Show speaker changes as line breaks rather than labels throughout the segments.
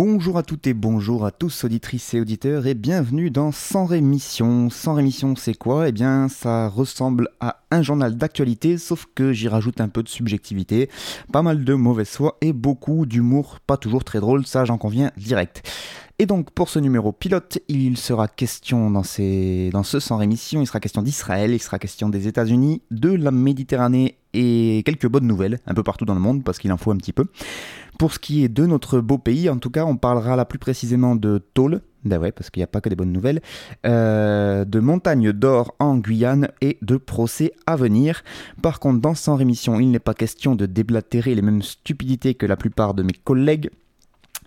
Bonjour à toutes et bonjour à tous auditrices et auditeurs et bienvenue dans Sans Rémission. Sans Rémission c'est quoi? Eh bien ça ressemble à un journal d'actualité sauf que j'y rajoute un peu de subjectivité, pas mal de mauvaise foi et beaucoup d'humour pas toujours très drôle, ça j'en conviens direct. Et donc pour ce numéro pilote, il sera question dans, ces, dans ce sans rémission, il sera question d'Israël, il sera question des États-Unis, de la Méditerranée et quelques bonnes nouvelles un peu partout dans le monde parce qu'il en faut un petit peu. Pour ce qui est de notre beau pays, en tout cas, on parlera là plus précisément de tôle, ben parce qu'il n'y a pas que des bonnes nouvelles, euh, de montagne d'or en Guyane et de procès à venir. Par contre, dans Sans Rémission, il n'est pas question de déblatérer les mêmes stupidités que la plupart de mes collègues.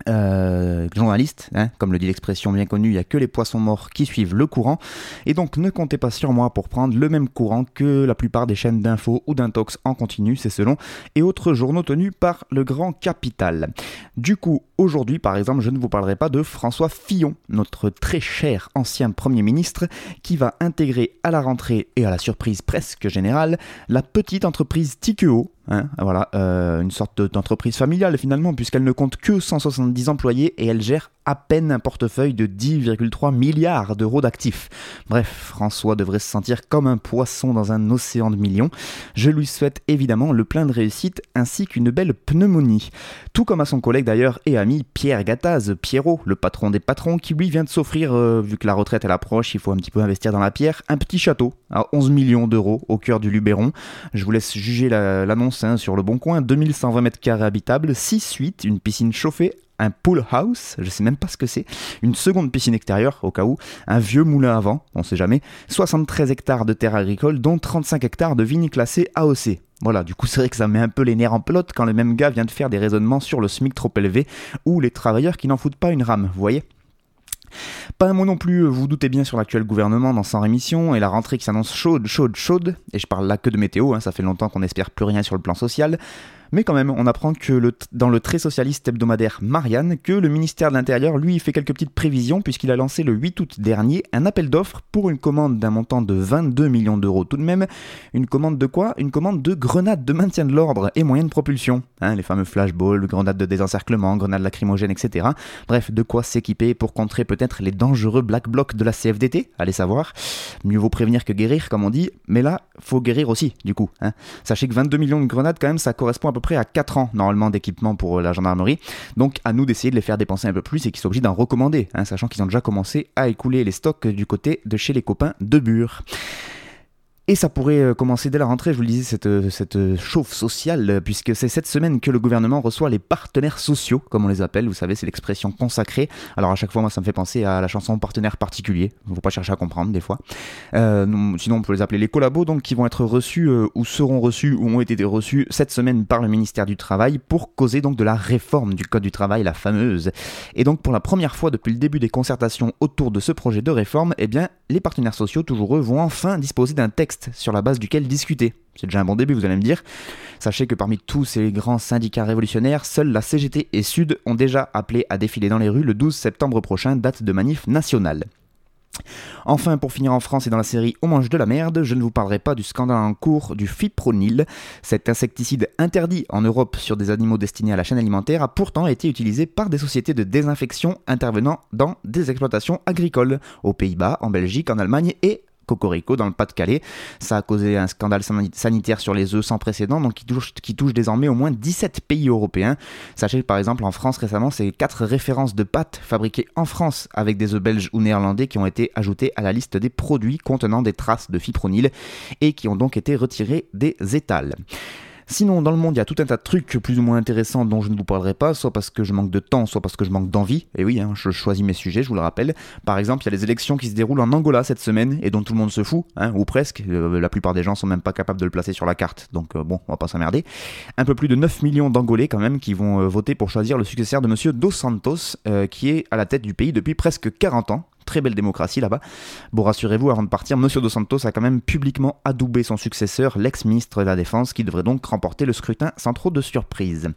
Euh, journaliste, hein, comme le dit l'expression bien connue, il n'y a que les poissons morts qui suivent le courant. Et donc ne comptez pas sur moi pour prendre le même courant que la plupart des chaînes d'infos ou d'intox en continu, c'est selon, et autres journaux tenus par le grand capital. Du coup, aujourd'hui par exemple, je ne vous parlerai pas de François Fillon, notre très cher ancien Premier ministre, qui va intégrer à la rentrée et à la surprise presque générale la petite entreprise Tikeo, Hein, voilà, euh, une sorte d'entreprise familiale finalement, puisqu'elle ne compte que 170 employés et elle gère à peine un portefeuille de 10,3 milliards d'euros d'actifs. Bref, François devrait se sentir comme un poisson dans un océan de millions. Je lui souhaite évidemment le plein de réussite ainsi qu'une belle pneumonie. Tout comme à son collègue d'ailleurs et ami Pierre Gattaz, Pierrot, le patron des patrons, qui lui vient de s'offrir, euh, vu que la retraite elle approche, il faut un petit peu investir dans la pierre, un petit château à 11 millions d'euros au cœur du Luberon. Je vous laisse juger la- l'annonce hein, sur le bon coin, 2120 mètres carrés habitables, 6 suites, une piscine chauffée, un pool house, je sais même pas ce que c'est, une seconde piscine extérieure au cas où, un vieux moulin à vent, on sait jamais, 73 hectares de terres agricoles, dont 35 hectares de vignes classées AOC. Voilà, du coup c'est vrai que ça met un peu les nerfs en pelote quand le même gars vient de faire des raisonnements sur le SMIC trop élevé ou les travailleurs qui n'en foutent pas une rame, vous voyez pas un mot non plus, vous doutez bien sur l'actuel gouvernement dans Sans Rémission et la rentrée qui s'annonce chaude, chaude, chaude. Et je parle là que de météo, hein, ça fait longtemps qu'on n'espère plus rien sur le plan social. Mais quand même, on apprend que le, dans le très socialiste hebdomadaire Marianne, que le ministère de l'Intérieur, lui, fait quelques petites prévisions puisqu'il a lancé le 8 août dernier un appel d'offres pour une commande d'un montant de 22 millions d'euros tout de même. Une commande de quoi? Une commande de grenades de maintien de l'ordre et moyens de propulsion. Hein, les fameux flashballs, grenades de désencerclement, grenades lacrymogènes, etc. Bref, de quoi s'équiper pour contrer peut-être les dangereux black blocs de la CFDT, allez savoir. Mieux vaut prévenir que guérir, comme on dit, mais là, faut guérir aussi, du coup. hein. Sachez que 22 millions de grenades, quand même, ça correspond à peu près à 4 ans, normalement, d'équipement pour euh, la gendarmerie. Donc, à nous d'essayer de les faire dépenser un peu plus et qu'ils soient obligés d'en recommander, hein, sachant qu'ils ont déjà commencé à écouler les stocks du côté de chez les copains de Bure. Et ça pourrait euh, commencer dès la rentrée, je vous le disais, cette, euh, cette euh, chauffe sociale, puisque c'est cette semaine que le gouvernement reçoit les partenaires sociaux, comme on les appelle, vous savez, c'est l'expression consacrée. Alors à chaque fois, moi, ça me fait penser à la chanson partenaire particulier, faut pas chercher à comprendre des fois. Non, sinon, on peut les appeler les collabos, donc qui vont être reçus, ou seront reçus, ou ont été reçus cette semaine par le ministère du Travail pour causer donc de la réforme du Code du Travail, la fameuse. Et donc pour la première fois depuis le début des concertations autour de ce projet de réforme, eh bien, les partenaires sociaux, toujours eux, vont enfin disposer d'un texte sur la base duquel discuter. C'est déjà un bon début, vous allez me dire. Sachez que parmi tous ces grands syndicats révolutionnaires, seuls la CGT et Sud ont déjà appelé à défiler dans les rues le 12 septembre prochain, date de manif nationale. Enfin, pour finir en France et dans la série On mange de la merde, je ne vous parlerai pas du scandale en cours du fipronil. Cet insecticide interdit en Europe sur des animaux destinés à la chaîne alimentaire a pourtant été utilisé par des sociétés de désinfection intervenant dans des exploitations agricoles, aux Pays-Bas, en Belgique, en Allemagne et Cocorico dans le Pas-de-Calais. Ça a causé un scandale san- sanitaire sur les œufs sans précédent, donc qui touche, désormais au moins 17 pays européens. Sachez que par exemple en France récemment, c'est 4 références de pâtes fabriquées en France avec des œufs belges ou néerlandais qui ont été ajoutées à la liste des produits contenant des traces de fipronil et qui ont donc été retirés des étals. Sinon, dans le monde, il y a tout un tas de trucs plus ou moins intéressants dont je ne vous parlerai pas, soit parce que je manque de temps, soit parce que je manque d'envie. Et oui, hein, je choisis mes sujets, je vous le rappelle. Par exemple, il y a les élections qui se déroulent en Angola cette semaine et dont tout le monde se fout, hein, ou presque. Euh, la plupart des gens sont même pas capables de le placer sur la carte, donc euh, bon, on va pas s'emmerder. Un peu plus de 9 millions d'Angolais quand même qui vont euh, voter pour choisir le successeur de Monsieur Dos Santos, qui est à la tête du pays depuis presque 40 ans très belle démocratie là-bas. Bon, rassurez-vous, avant de partir, Monsieur Dos Santos a quand même publiquement adoubé son successeur, l'ex-ministre de la Défense, qui devrait donc remporter le scrutin sans trop de surprise.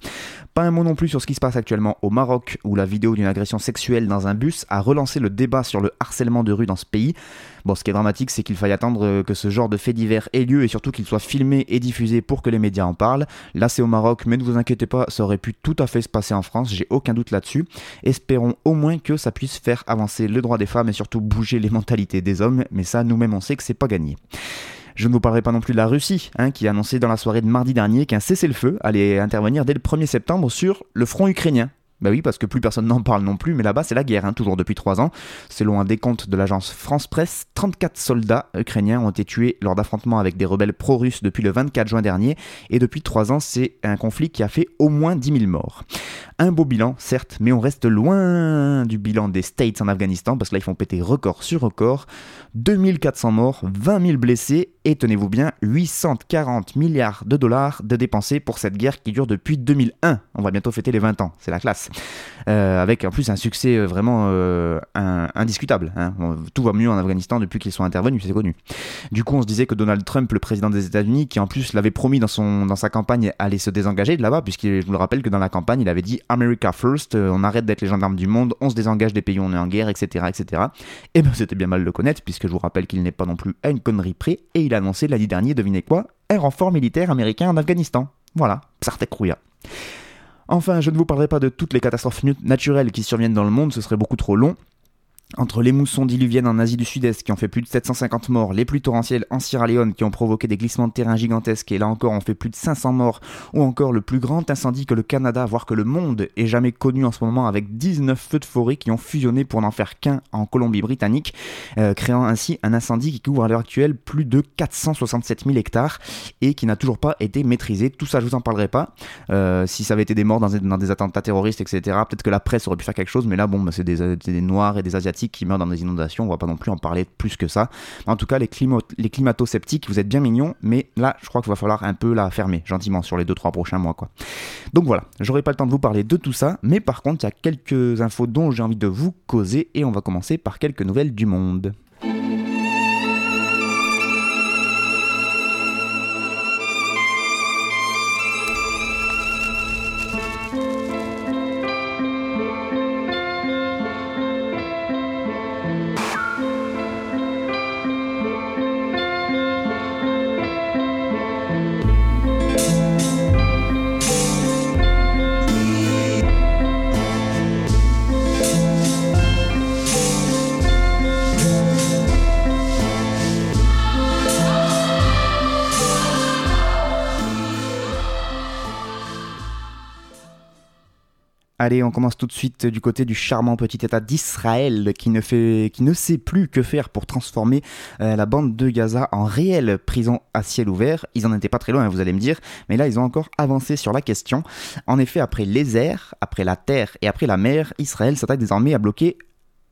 Pas un mot non plus sur ce qui se passe actuellement au Maroc, où la vidéo d'une agression sexuelle dans un bus a relancé le débat sur le harcèlement de rue dans ce pays. Bon, ce qui est dramatique, c'est qu'il faille attendre que ce genre de fait divers ait lieu et surtout qu'il soit filmé et diffusé pour que les médias en parlent. Là, c'est au Maroc, mais ne vous inquiétez pas, ça aurait pu tout à fait se passer en France, j'ai aucun doute là-dessus. Espérons au moins que ça puisse faire avancer le droit des femmes et surtout bouger les mentalités des hommes, mais ça, nous-mêmes, on sait que c'est pas gagné. Je ne vous parlerai pas non plus de la Russie, hein, qui a annoncé dans la soirée de mardi dernier qu'un cessez-le-feu allait intervenir dès le 1er septembre sur le front ukrainien. Bah oui, parce que plus personne n'en parle non plus, mais là-bas c'est la guerre, hein, toujours depuis trois ans. Selon un décompte de l'agence France Presse, 34 soldats ukrainiens ont été tués lors d'affrontements avec des rebelles pro-russes depuis le 24 juin dernier, et depuis trois ans c'est un conflit qui a fait au moins 10 000 morts. Un beau bilan, certes, mais on reste loin du bilan des States en Afghanistan, parce que là ils font péter record sur record. 2400 morts, 20 000 blessés, et tenez-vous bien, 840 milliards de dollars de dépensés pour cette guerre qui dure depuis 2001. On va bientôt fêter les 20 ans, c'est la classe. Euh, avec en plus un succès euh, vraiment euh, indiscutable. Hein. Tout va mieux en Afghanistan depuis qu'ils sont intervenus, c'est connu. Du coup, on se disait que Donald Trump, le président des États-Unis, qui en plus l'avait promis dans, son, dans sa campagne, allait se désengager de là-bas, puisqu'il, je vous le rappelle que dans la campagne, il avait dit America First, on arrête d'être les gendarmes du monde, on se désengage des pays où on est en guerre, etc. etc. Et ben c'était bien mal de le connaître, puisque je vous rappelle qu'il n'est pas non plus à une connerie près, et il a annoncé l'année dernière, devinez quoi, un renfort militaire américain en Afghanistan. Voilà, Psartek Rouya. Enfin, je ne vous parlerai pas de toutes les catastrophes naturelles qui surviennent dans le monde, ce serait beaucoup trop long. Entre les moussons diluviennes en Asie du Sud-Est qui ont fait plus de 750 morts, les pluies torrentielles en Sierra Leone qui ont provoqué des glissements de terrain gigantesques et là encore ont fait plus de 500 morts, ou encore le plus grand incendie que le Canada, voire que le monde, ait jamais connu en ce moment avec 19 feux de forêt qui ont fusionné pour n'en faire qu'un en Colombie-Britannique, euh, créant ainsi un incendie qui couvre à l'heure actuelle plus de 467 000 hectares et qui n'a toujours pas été maîtrisé. Tout ça, je vous en parlerai pas. Euh, si ça avait été des morts dans des, attentats terroristes, etc., peut-être que la presse aurait pu faire quelque chose, mais là, bon, bah, c'est des, des Noirs et des Asiatiques qui meurent dans des inondations, on va pas non plus en parler plus que ça. En tout cas, les, climato-sceptiques, vous êtes bien mignons, mais là, je crois qu'il va falloir un peu la fermer gentiment sur les 2-3 prochains mois. Donc voilà, j'aurai pas le temps de vous parler de tout ça, mais par contre, il y a quelques infos dont j'ai envie de vous causer, et on va commencer par quelques nouvelles du monde. Allez, on commence tout de suite du côté du charmant petit État d'Israël qui ne fait, qui ne sait plus que faire pour transformer euh, la bande de Gaza en réelle prison à ciel ouvert. Ils en étaient pas très loin, vous allez me dire, mais là ils ont encore avancé sur la question. En effet, après les airs, après la terre et après la mer, Israël s'attaque désormais à bloquer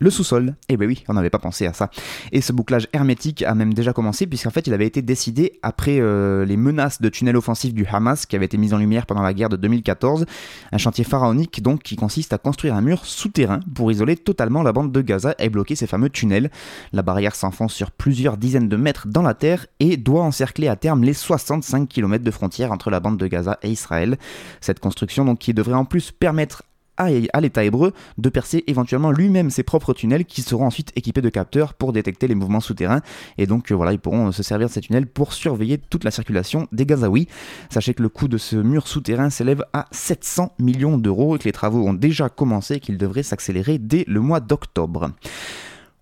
le sous-sol, eh ben oui, on n'avait pas pensé à ça. Et ce bouclage hermétique a même déjà commencé puisqu'en fait il avait été décidé après euh, les menaces de tunnels offensifs du Hamas qui avaient été mis en lumière pendant la guerre de 2014. Un chantier pharaonique donc qui consiste à construire un mur souterrain pour isoler totalement la bande de Gaza et bloquer ces fameux tunnels. La barrière s'enfonce sur plusieurs dizaines de mètres dans la terre et doit encercler à terme les 65 km de frontière entre la bande de Gaza et Israël. Cette construction donc qui devrait en plus permettre à, l'État hébreu de percer éventuellement lui-même ses propres tunnels qui seront ensuite équipés de capteurs pour détecter les mouvements souterrains. Et donc euh, voilà, ils pourront euh, se servir de ces tunnels pour surveiller toute la circulation des Gazaouis. Sachez que le coût de ce mur souterrain s'élève à 700 millions d'euros et que les travaux ont déjà commencé et qu'ils devraient s'accélérer dès le mois d'octobre.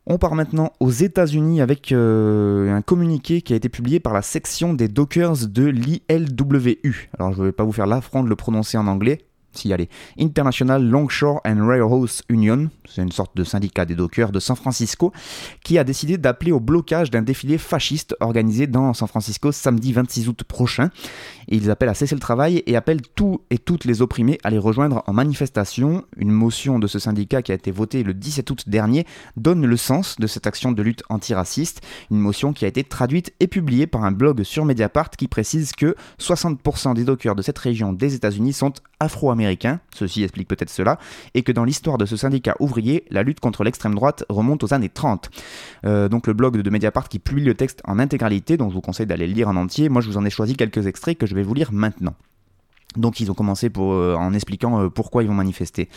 On part maintenant aux États-Unis avec euh, un communiqué qui a été publié par la section des Dockers de l'ILWU. Alors je ne vais pas vous faire l'affront de le prononcer en anglais, si allez. International Longshore and Railroads Union, c'est une sorte de syndicat des dockers de San Francisco, qui a décidé d'appeler au blocage d'un défilé fasciste organisé dans San Francisco samedi 26 août prochain. Ils appellent à cesser le travail et appellent tous et toutes les opprimés à les rejoindre en manifestation. Une motion de ce syndicat qui a été votée le 17 août dernier donne le sens de cette action de lutte antiraciste. Une motion qui a été traduite et publiée par un blog sur Mediapart qui précise que 60% des dockers de cette région des États-Unis sont afro-américains, ceci explique peut-être cela, et que dans l'histoire de ce syndicat ouvrier, la lutte contre l'extrême droite remonte aux années 30. Euh, donc le blog de Mediapart qui publie le texte en intégralité, dont je vous conseille d'aller le lire en entier, moi je vous en ai choisi quelques extraits que je vais vous lire maintenant. Donc ils ont commencé euh, en expliquant euh, pourquoi ils vont manifester.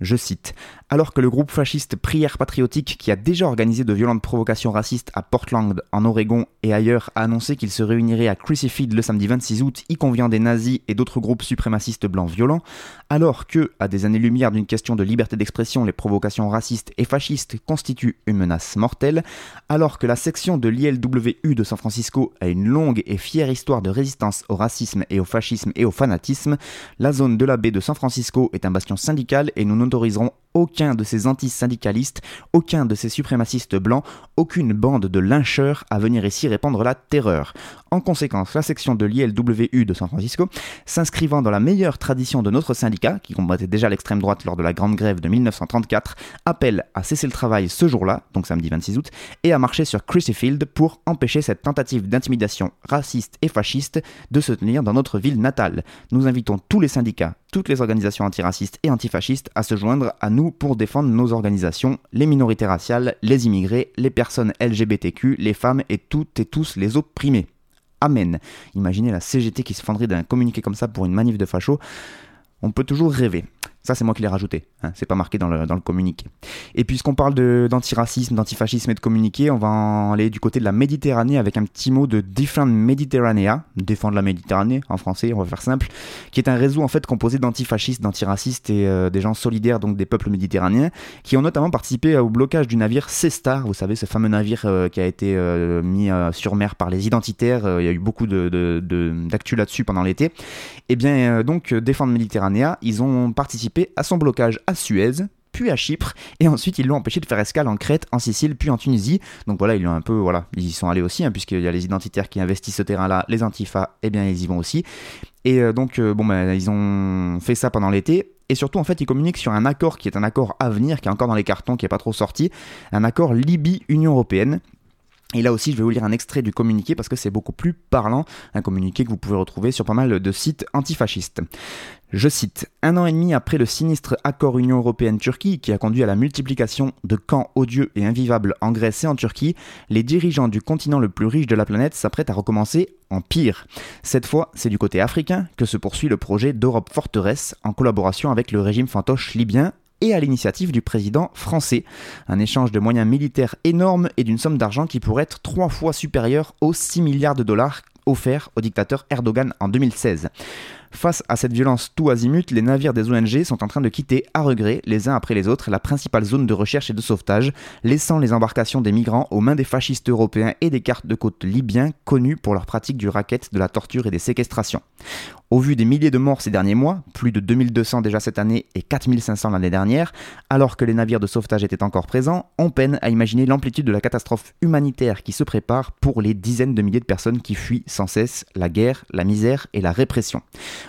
Je cite. Alors que le groupe fasciste Prière Patriotique, qui a déjà organisé de violentes provocations racistes à Portland, en Oregon et ailleurs, a annoncé qu'il se réunirait à Crucified le samedi 26 août, y conviant des nazis et d'autres groupes suprémacistes blancs violents, alors que, à des années-lumière d'une question de liberté d'expression, les provocations racistes et fascistes constituent une menace mortelle, alors que la section de l'ILWU de San Francisco a une longue et fière histoire de résistance au racisme et au fascisme et au fanatisme, la zone de la baie de San Francisco est un bastion syndical et nous n'autoriserons aucun de ces anti-syndicalistes, aucun de ces suprémacistes blancs, aucune bande de lyncheurs à venir ici répandre la terreur. En conséquence, la section de l'ILWU de San Francisco, s'inscrivant dans la meilleure tradition de notre syndicat, qui combattait déjà l'extrême droite lors de la grande grève de 1934, appelle à cesser le travail ce jour-là, donc samedi 26 août, et à marcher sur Crucifield pour empêcher cette tentative d'intimidation raciste et fasciste de se tenir dans notre ville natale. Nous invitons tous les syndicats, toutes les organisations antiracistes et antifascistes à se joindre à nous pour défendre nos organisations, les minorités raciales, les immigrés, les personnes LGBTQ, les femmes et toutes et tous les opprimés. Amen. Imaginez la CGT qui se fendrait d'un communiqué comme ça pour une manif de facho. On peut toujours rêver. Ça, c'est moi qui l'ai rajouté. Hein, c'est pas marqué dans le, dans le communiqué. Et puisqu'on parle d'antiracisme, d'antifascisme et de communiqué, on va aller du côté de la Méditerranée avec un petit mot de Defend Mediterranea, défendre la Méditerranée en français, on va faire simple, qui est un réseau en fait composé d'antifascistes, d'antiracistes et euh, des gens solidaires, donc des peuples méditerranéens, qui ont notamment participé au blocage du navire Cestar, vous savez, ce fameux navire euh, qui a été euh, mis sur mer par les identitaires. Il y a eu beaucoup d'actu de, de, là-dessus pendant l'été. Et bien, donc, Défendre Méditerranea, ils ont participé à son blocage à Suez, puis à Chypre, et ensuite ils l'ont empêché de faire escale en Crète, en Sicile, puis en Tunisie. Donc voilà, ils l'ont un peu, voilà, ils y sont allés aussi, hein, puisqu'il y a les identitaires qui investissent ce terrain-là, les antifas, et eh bien ils y vont aussi. Et euh, donc, euh, bon, ben, ils ont fait ça pendant l'été. Et surtout, en fait, ils communiquent sur un accord qui est un accord à venir, qui est encore dans les cartons, qui n'est pas trop sorti, un accord Libye-Union Européenne, et là aussi, je vais vous lire un extrait du communiqué parce que c'est beaucoup plus parlant, un communiqué que vous pouvez retrouver sur pas mal de sites antifascistes. Je cite, Un an et demi après le sinistre accord Union européenne-Turquie qui a conduit à la multiplication de camps odieux et invivables en Grèce et en Turquie, les dirigeants du continent le plus riche de la planète s'apprêtent à recommencer en pire. Cette fois, c'est du côté africain que se poursuit le projet d'Europe forteresse en collaboration avec le régime fantoche libyen et à l'initiative du président français. Un échange de moyens militaires énorme et d'une somme d'argent qui pourrait être trois fois supérieure aux 6 milliards de dollars offerts au dictateur Erdogan en 2016. Face à cette violence tout azimut, les navires des ONG sont en train de quitter à regret, les uns après les autres, la principale zone de recherche et de sauvetage, laissant les embarcations des migrants aux mains des fascistes européens et des cartes de côte libyens connus pour leur pratique du racket, de la torture et des séquestrations. Au vu des milliers de morts ces derniers mois, plus de 2200 déjà cette année et 4500 l'année dernière, alors que les navires de sauvetage étaient encore présents, on peine à imaginer l'amplitude de la catastrophe humanitaire qui se prépare pour les dizaines de milliers de personnes qui fuient sans cesse la guerre, la misère et la répression.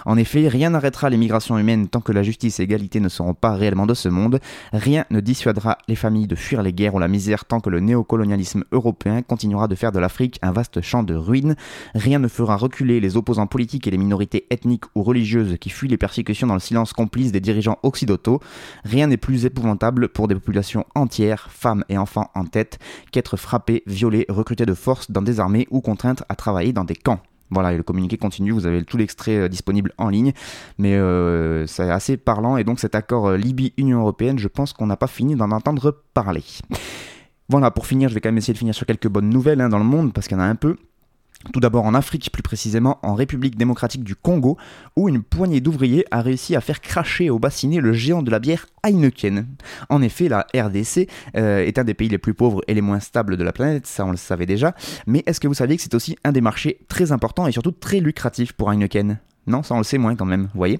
En effet, rien n'arrêtera les migrations humaines tant que la justice et l'égalité ne seront pas réellement de ce monde, rien ne dissuadera les familles de fuir les guerres ou la misère tant que le néocolonialisme européen continuera de faire de l'Afrique un vaste champ de ruines, rien ne fera reculer les opposants politiques et les minorités ethniques ou religieuses qui fuient les persécutions dans le silence complice des dirigeants occidentaux, rien n'est plus épouvantable pour des populations entières, femmes et enfants en tête, qu'être frappés, violés, recrutés de force dans des armées ou contraintes à travailler dans des camps. Voilà, et le communiqué continue, vous avez tout l'extrait euh, disponible en ligne, mais euh, c'est assez parlant, et donc cet accord euh, Libye-Union Européenne, je pense qu'on n'a pas fini d'en entendre parler. Voilà, pour finir, je vais quand même essayer de finir sur quelques bonnes nouvelles hein, dans le monde, parce qu'il y en a un peu. Tout d'abord en Afrique, plus précisément en République démocratique du Congo, où une poignée d'ouvriers a réussi à faire cracher au bassinet le géant de la bière Heineken. En effet, la RDC euh, est un des pays les plus pauvres et les moins stables de la planète, ça on le savait déjà, mais est-ce que vous saviez que c'est aussi un des marchés très importants et surtout très lucratifs pour Heineken? Non, ça on le sait moins quand même, vous voyez.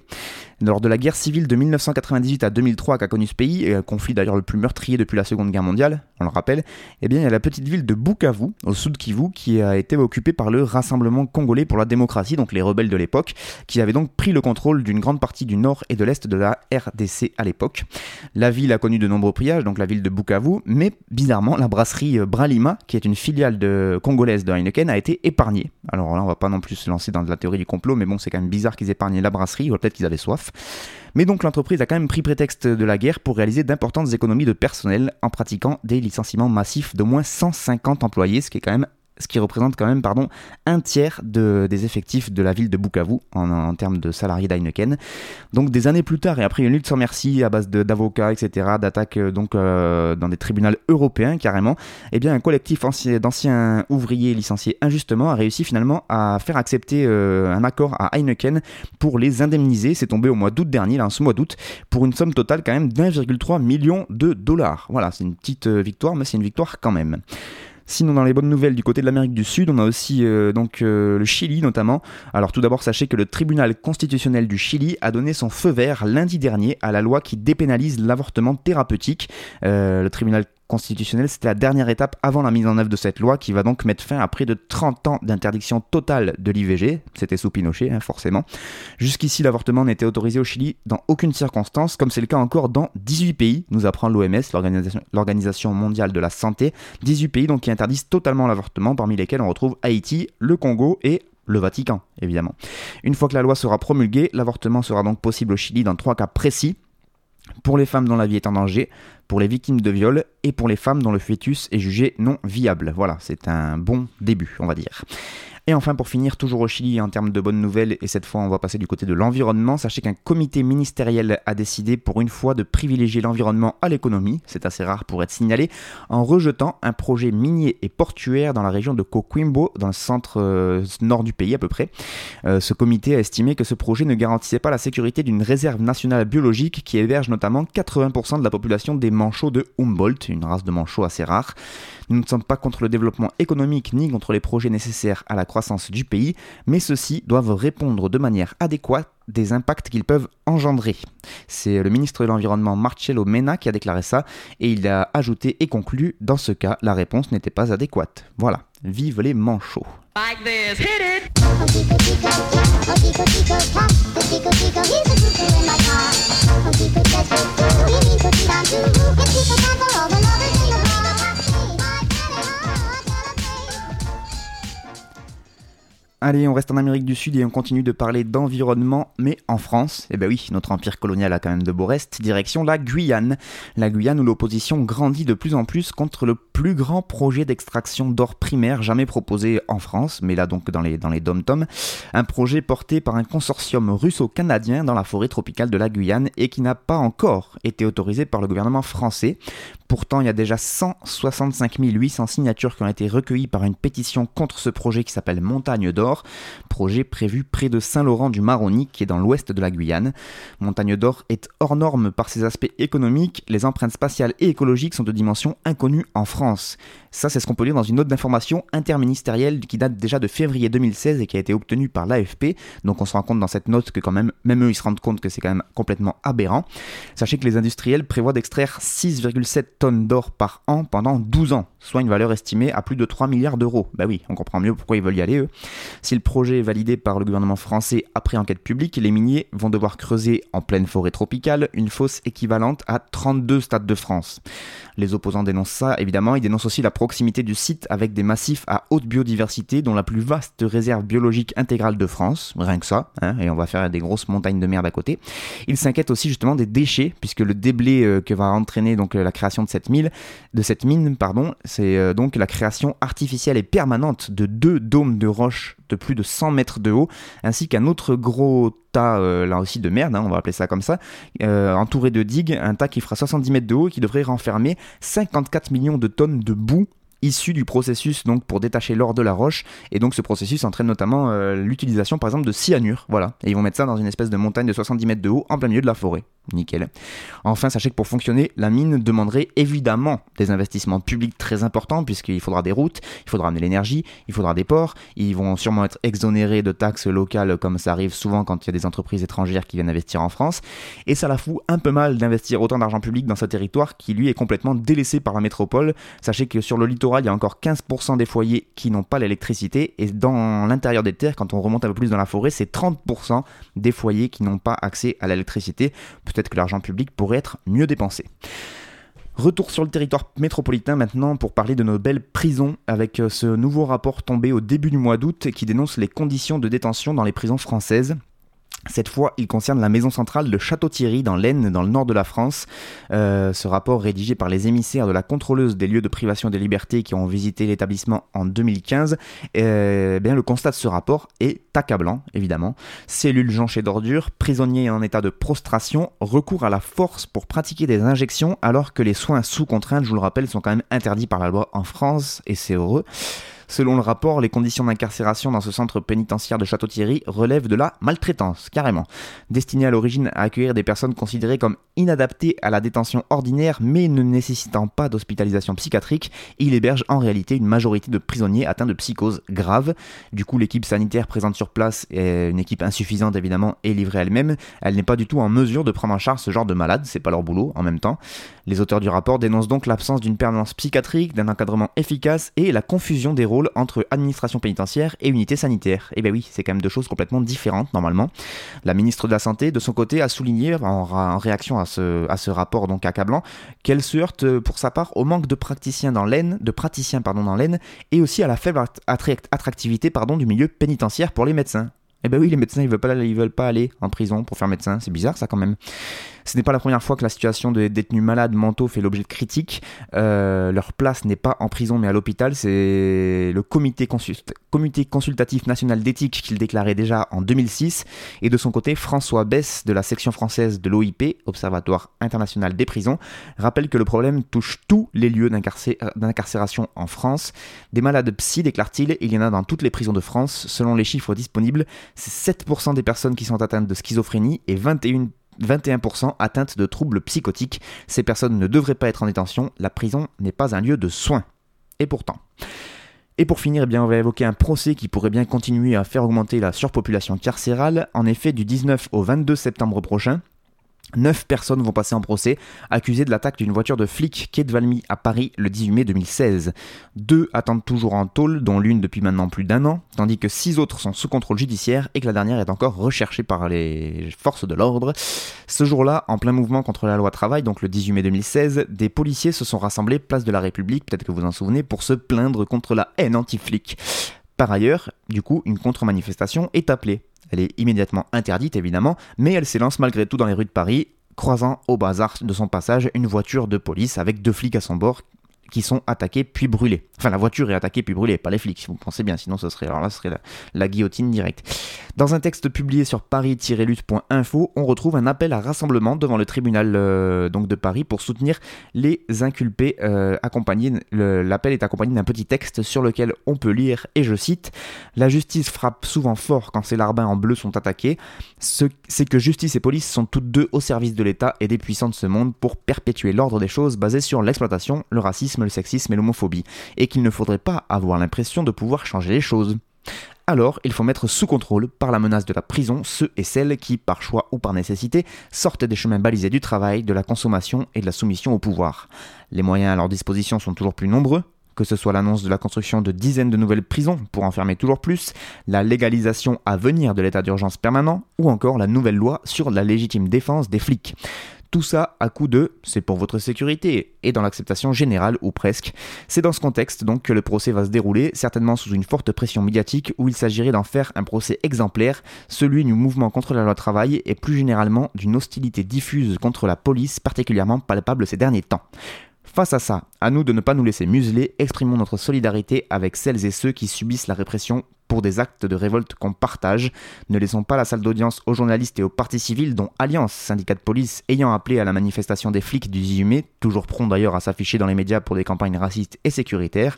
Lors de la guerre civile de 1998 à 2003 qu'a connu ce pays, et un conflit d'ailleurs le plus meurtrier depuis la Seconde Guerre mondiale, on le rappelle, eh bien il y a la petite ville de Bukavu, au sud Kivu, qui a été occupée par le Rassemblement congolais pour la démocratie, donc les rebelles de l'époque, qui avaient donc pris le contrôle d'une grande partie du nord et de l'est de la RDC à l'époque. La ville a connu de nombreux priages, donc la ville de Bukavu, mais bizarrement la brasserie Bralima, qui est une filiale de congolaise de Heineken, a été épargnée. Alors là on va pas non plus se lancer dans la théorie du complot, mais bon c'est quand même bizarre qu'ils épargnaient la brasserie, ou peut-être qu'ils avaient soif. Mais donc l'entreprise a quand même pris prétexte de la guerre pour réaliser d'importantes économies de personnel en pratiquant des licenciements massifs d'au moins 150 employés, ce qui est quand même ce qui représente quand même un tiers de, des effectifs de la ville de Bukavu en, termes de salariés d'Heineken. Donc des années plus tard, et après une lutte sans merci à base d'avocats, etc., d'attaques euh, donc euh, dans des tribunaux européens carrément, eh bien un collectif d'anciens ouvriers licenciés injustement a réussi finalement à faire accepter euh, un accord à Heineken pour les indemniser. C'est tombé au mois d'août dernier, là, ce mois d'août, pour une somme totale quand même d'1,3 million de dollars. Voilà, c'est une petite victoire, mais c'est une victoire quand même. Sinon, dans les bonnes nouvelles du côté de l'Amérique du Sud, on a aussi euh, donc euh, le Chili notamment. Alors tout d'abord, sachez que le tribunal constitutionnel du Chili a donné son feu vert lundi dernier à la loi qui dépénalise l'avortement thérapeutique. Euh, le tribunal constitutionnelle, c'était la dernière étape avant la mise en œuvre de cette loi qui va donc mettre fin à près de 30 ans d'interdiction totale de l'IVG. C'était sous Pinochet, hein, forcément. Jusqu'ici, l'avortement n'était autorisé au Chili dans aucune circonstance, comme c'est le cas encore dans 18 pays, nous apprend l'OMS, l'Organisation mondiale de la santé. 18 pays donc qui interdisent totalement l'avortement, parmi lesquels on retrouve Haïti, le Congo et le Vatican, évidemment. Une fois que la loi sera promulguée, l'avortement sera donc possible au Chili dans trois cas précis pour les femmes dont la vie est en danger, pour les victimes de viol et pour les femmes dont le fœtus est jugé non viable. Voilà, c'est un bon début, on va dire. Et enfin, pour finir, toujours au Chili en termes de bonnes nouvelles, et cette fois on va passer du côté de l'environnement, sachez qu'un comité ministériel a décidé pour une fois de privilégier l'environnement à l'économie, c'est assez rare pour être signalé, en rejetant un projet minier et portuaire dans la région de Coquimbo, dans le centre euh, nord du pays à peu près. Euh, ce comité a estimé que ce projet ne garantissait pas la sécurité d'une réserve nationale biologique qui héberge notamment 80% de la population des manchots de Humboldt, une race de manchots assez rare. Nous ne sommes pas contre le développement économique ni contre les projets nécessaires à la croissance du pays, mais ceux-ci doivent répondre de manière adéquate des impacts qu'ils peuvent engendrer. C'est le ministre de l'Environnement Marcello Mena qui a déclaré ça et il a ajouté et conclu dans ce cas la réponse n'était pas adéquate. Voilà, vive les manchots. Allez, on reste en Amérique du Sud et on continue de parler d'environnement, mais en France. Eh ben oui, notre empire colonial a quand même de beaux restes. Direction la Guyane. La Guyane où l'opposition grandit de plus en plus contre le plus grand projet d'extraction d'or primaire jamais proposé en France, mais là donc dans les, dans les dom-toms. Un projet porté par un consortium russo-canadien dans la forêt tropicale de la Guyane et qui n'a pas encore été autorisé par le gouvernement français. Pourtant, il y a déjà 165 800 signatures qui ont été recueillies par une pétition contre ce projet qui s'appelle Montagne d'Or projet prévu près de Saint-Laurent du Maroni, qui est dans l'ouest de la Guyane. Montagne d'Or est hors norme par ses aspects économiques, les empreintes spatiales et écologiques sont de dimension inconnue en France. Ça, c'est ce qu'on peut lire dans une note d'information interministérielle qui date déjà de février 2016 et qui a été obtenue par l'AFP. Donc on se rend compte dans cette note que quand même, même eux, ils se rendent compte que c'est quand même complètement aberrant. Sachez que les industriels prévoient d'extraire 6,7 tonnes d'or par an pendant 12 ans, soit une valeur estimée à plus de 3 milliards d'euros. Bah oui, on comprend mieux pourquoi ils veulent y aller eux. Si le projet est validé par le gouvernement français après enquête publique, les miniers vont devoir creuser en pleine forêt tropicale une fosse équivalente à 32 stades de France. Les opposants dénoncent ça, évidemment, ils dénoncent aussi la proximité du site avec des massifs à haute biodiversité, dont la plus vaste réserve biologique intégrale de France, rien que ça, hein, et on va faire des grosses montagnes de merde à côté. Ils s'inquiètent aussi justement des déchets, puisque le déblai euh, que va entraîner donc euh, la création de cette mine, pardon, c'est euh, donc la création artificielle et permanente de deux dômes de roches de plus de 100 mètres de haut, ainsi qu'un autre gros tas, là aussi de merde, hein, on va appeler ça comme ça, entouré de digues, un tas qui fera 70 mètres de haut et qui devrait renfermer 54 millions de tonnes de boue issu du processus donc pour détacher l'or de la roche. Et donc ce processus entraîne notamment euh, l'utilisation par exemple de cyanure voilà. Et ils vont mettre ça dans une espèce de montagne de 70 mètres de haut en plein milieu de la forêt Nickel. Enfin, sachez que pour fonctionner, la mine demanderait évidemment des investissements publics très importants, puisqu'il faudra des routes, il faudra amener l'énergie, il faudra des ports, ils vont sûrement être exonérés de taxes locales, comme ça arrive souvent quand il y a des entreprises étrangères qui viennent investir en France. Et ça la fout un peu mal d'investir autant d'argent public dans ce territoire qui, lui, est complètement délaissé par la métropole. Sachez que sur le littoral, il y a encore 15% des foyers qui n'ont pas l'électricité, et dans l'intérieur des terres, quand on remonte un peu plus dans la forêt, c'est 30% des foyers qui n'ont pas accès à l'électricité peut-être que l'argent public pourrait être mieux dépensé. Retour sur le territoire métropolitain maintenant pour parler de nos belles prisons avec euh, ce nouveau rapport tombé au début du mois d'août qui dénonce les conditions de détention dans les prisons françaises. Cette fois, il concerne la maison centrale de Château-Thierry dans l'Aisne, dans le nord de la France. Euh, ce rapport rédigé par les émissaires de la contrôleuse des lieux de privation des libertés qui ont visité l'établissement en 2015, euh, bien, le constat de ce rapport est accablant, évidemment. Cellules jonchées d'ordures, prisonniers en état de prostration, recours à la force pour pratiquer des injections alors que les soins sous contrainte, je vous le rappelle, sont quand même interdits par la loi en France, et c'est heureux. Selon le rapport, les conditions d'incarcération dans ce centre pénitentiaire de Château-Thierry relèvent de la maltraitance, carrément. Destiné à l'origine à accueillir des personnes considérées comme inadaptées à la détention ordinaire mais ne nécessitant pas d'hospitalisation psychiatrique, il héberge en réalité une majorité de prisonniers atteints de psychose grave. Du coup, l'équipe sanitaire présente sur place est une équipe insuffisante évidemment et livrée elle-même. Elle n'est pas du tout en mesure de prendre en charge ce genre de malades, c'est pas leur boulot en même temps. Les auteurs du rapport dénoncent donc l'absence d'une permanence psychiatrique, d'un encadrement efficace et la confusion des rôles entre administration pénitentiaire et unité sanitaire. Et eh bien oui, c'est quand même deux choses complètement différentes normalement. La ministre de la Santé, de son côté, a souligné en, réaction à ce, rapport donc accablant qu'elle se heurte euh, pour sa part au manque de praticiens dans l'aine, et aussi à la faible attractivité du milieu pénitentiaire pour les médecins. Eh ben oui, les médecins ils veulent pas, ils veulent pas aller en prison pour faire médecin, c'est bizarre ça quand même. Ce n'est pas la première fois que la situation des détenus malades mentaux fait l'objet de critiques. Euh, leur place n'est pas en prison mais à l'hôpital. C'est le comité, consultatif national d'éthique qu'il déclarait déjà en 2006. Et de son côté, François Bess de la section française de l'OIP, Observatoire international des prisons, rappelle que le problème touche tous les lieux d'incarcération en France. Des malades psy, déclare-t-il, il y en a dans toutes les prisons de France. Selon les chiffres disponibles, c'est 7% des personnes qui sont atteintes de schizophrénie et 21 21% atteintes de troubles psychotiques. Ces personnes ne devraient pas être en détention, la prison n'est pas un lieu de soins. Et pourtant. Et pour finir, eh bien, on va évoquer un procès qui pourrait bien continuer à faire augmenter la surpopulation carcérale. En effet, du 19 au 22 septembre prochain, Neuf personnes vont passer en procès, accusées de l'attaque d'une voiture de flic quai Valmy à Paris le 18 mai 2016. Deux attendent toujours en tôle, dont l'une depuis maintenant plus d'un an, tandis que six autres sont sous contrôle judiciaire et que la dernière est encore recherchée par les forces de l'ordre. Ce jour-là, en plein mouvement contre la loi travail, donc le 18 mai 2016, des policiers se sont rassemblés place de la République, peut-être que vous en souvenez, pour se plaindre contre la haine anti-flic. Par ailleurs, du coup, une contre-manifestation est appelée. Elle est immédiatement interdite évidemment, mais elle s'élance malgré tout dans les rues de Paris, croisant au bazar de son passage une voiture de police avec deux flics à son bord qui sont attaqués puis brûlés. Enfin, la voiture est attaquée puis brûlée, pas les flics, si vous pensez bien, sinon ce serait, alors là, serait la, guillotine directe. Dans un texte publié sur paris-lutte.info, on retrouve un appel à rassemblement devant le tribunal euh, donc de Paris pour soutenir les inculpés. Euh, l'appel est accompagné d'un petit texte sur lequel on peut lire, et je cite, La justice frappe souvent fort quand ses larbins en bleu sont attaqués. C'est que justice et police sont toutes deux au service de l'État et des puissants de ce monde pour perpétuer l'ordre des choses basé sur l'exploitation, le racisme, le sexisme et l'homophobie, et qu'il ne faudrait pas avoir l'impression de pouvoir changer les choses. Alors, il faut mettre sous contrôle, par la menace de la prison, ceux et celles qui, par choix ou par nécessité, sortent des chemins balisés du travail, de la consommation et de la soumission au pouvoir. Les moyens à leur disposition sont toujours plus nombreux, que ce soit l'annonce de la construction de dizaines de nouvelles prisons pour enfermer toujours plus, la légalisation à venir de l'état d'urgence permanent, ou encore la nouvelle loi sur la légitime défense des flics. Tout ça à coup de c'est pour votre sécurité et dans l'acceptation générale ou presque. C'est dans ce contexte donc que le procès va se dérouler, certainement sous une forte pression médiatique où il s'agirait d'en faire un procès exemplaire, celui du mouvement contre la loi travail et plus généralement d'une hostilité diffuse contre la police particulièrement palpable ces derniers temps. Face à ça, à nous de ne pas nous laisser museler, exprimons notre solidarité avec celles et ceux qui subissent la répression pour des actes de révolte qu'on partage. Ne laissons pas la salle d'audience aux journalistes et aux partis civils, dont Alliance, syndicat de police, ayant appelé à la manifestation des flics du 18 mai, toujours prompt d'ailleurs à s'afficher dans les médias pour des campagnes racistes et sécuritaires.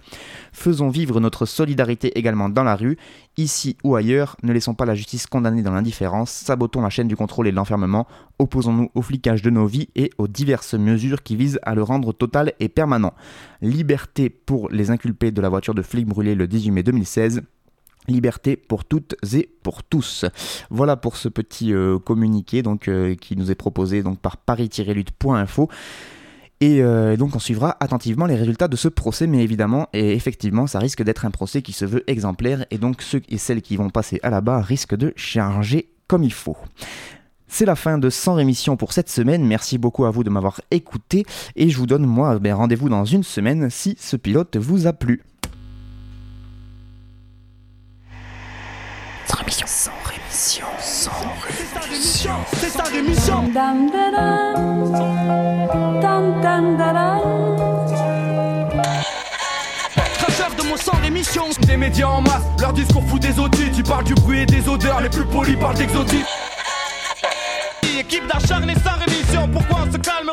Faisons vivre notre solidarité également dans la rue, ici ou ailleurs. Ne laissons pas la justice condamner dans l'indifférence, sabotons la chaîne du contrôle et de l'enfermement, opposons-nous au flicage de nos vies et aux diverses mesures qui visent à le rendre total et permanent. Liberté pour les inculpés de la voiture de flics brûlée le 18 mai 2016 Liberté pour toutes et pour tous. Voilà pour ce petit euh, communiqué donc, euh, qui nous est proposé donc, par paris-lutte.info. Et euh, donc on suivra attentivement les résultats de ce procès, mais évidemment, et effectivement, ça risque d'être un procès qui se veut exemplaire, et donc ceux et celles qui vont passer à la barre risquent de charger comme il faut. C'est la fin de 100 émissions pour cette semaine. Merci beaucoup à vous de m'avoir écouté et je vous donne moi ben, rendez-vous dans une semaine si ce pilote vous a plu.
Sans rémission, sans rémission, sans rémission.
C'est sa rémission.
Dam
de mon sang rémission. Des médias en masse, leur discours fout des audits. Tu parles du bruit et des odeurs, les plus polis parlent d'exotisme. Équipe d'acharnés sans rémission, pourquoi on se calme